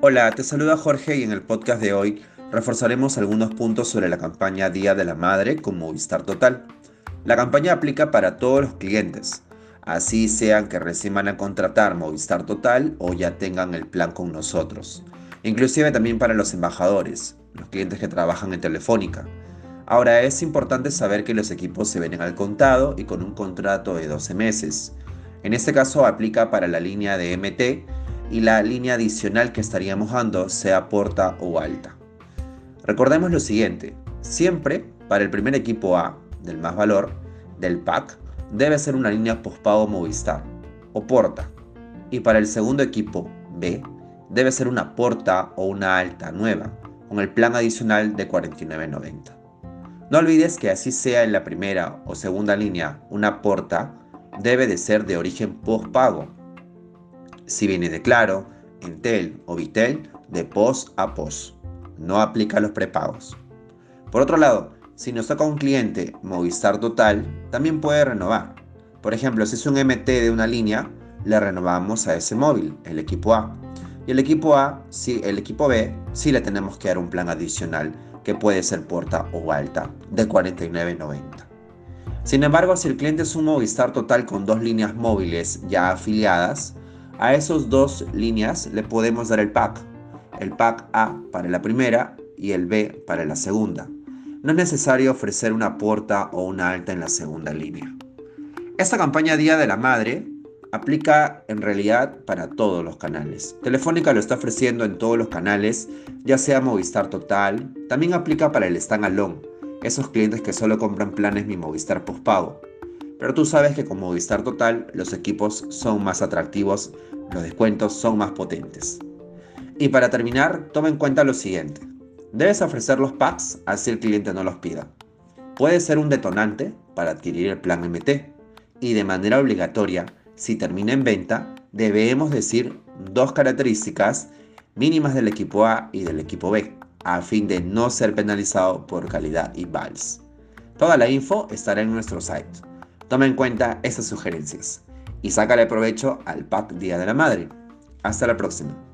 Hola, te saluda Jorge y en el podcast de hoy reforzaremos algunos puntos sobre la campaña Día de la Madre con Movistar Total. La campaña aplica para todos los clientes, así sean que recién van a contratar Movistar Total o ya tengan el plan con nosotros. Inclusive también para los embajadores, los clientes que trabajan en Telefónica. Ahora es importante saber que los equipos se venden al contado y con un contrato de 12 meses. En este caso aplica para la línea de MT y la línea adicional que estaríamos dando sea porta o alta. Recordemos lo siguiente, siempre para el primer equipo A del más valor del pack debe ser una línea postpago Movistar o porta y para el segundo equipo B debe ser una porta o una alta nueva con el plan adicional de 49.90. No olvides que así sea en la primera o segunda línea una porta debe de ser de origen postpago si viene de Claro, Entel o Vitel, de POS a POS. No aplica los prepagos. Por otro lado, si nos toca un cliente Movistar Total, también puede renovar. Por ejemplo, si es un MT de una línea, le renovamos a ese móvil, el equipo A. Y el equipo A, si el equipo B, sí le tenemos que dar un plan adicional que puede ser puerta o alta de 49.90. Sin embargo, si el cliente es un Movistar Total con dos líneas móviles ya afiliadas, a esos dos líneas le podemos dar el pack. El pack A para la primera y el B para la segunda. No es necesario ofrecer una puerta o una alta en la segunda línea. Esta campaña Día de la Madre aplica en realidad para todos los canales. Telefónica lo está ofreciendo en todos los canales, ya sea Movistar Total, también aplica para el Stand Alone, esos clientes que solo compran planes Mi Movistar Postpago. Pero tú sabes que con Movistar Total los equipos son más atractivos, los descuentos son más potentes. Y para terminar, toma en cuenta lo siguiente. Debes ofrecer los packs así el cliente no los pida. Puede ser un detonante para adquirir el plan MT. Y de manera obligatoria, si termina en venta, debemos decir dos características mínimas del equipo A y del equipo B, a fin de no ser penalizado por calidad y vals. Toda la info estará en nuestro site. Toma en cuenta esas sugerencias y sácale provecho al pack Día de la Madre. Hasta la próxima.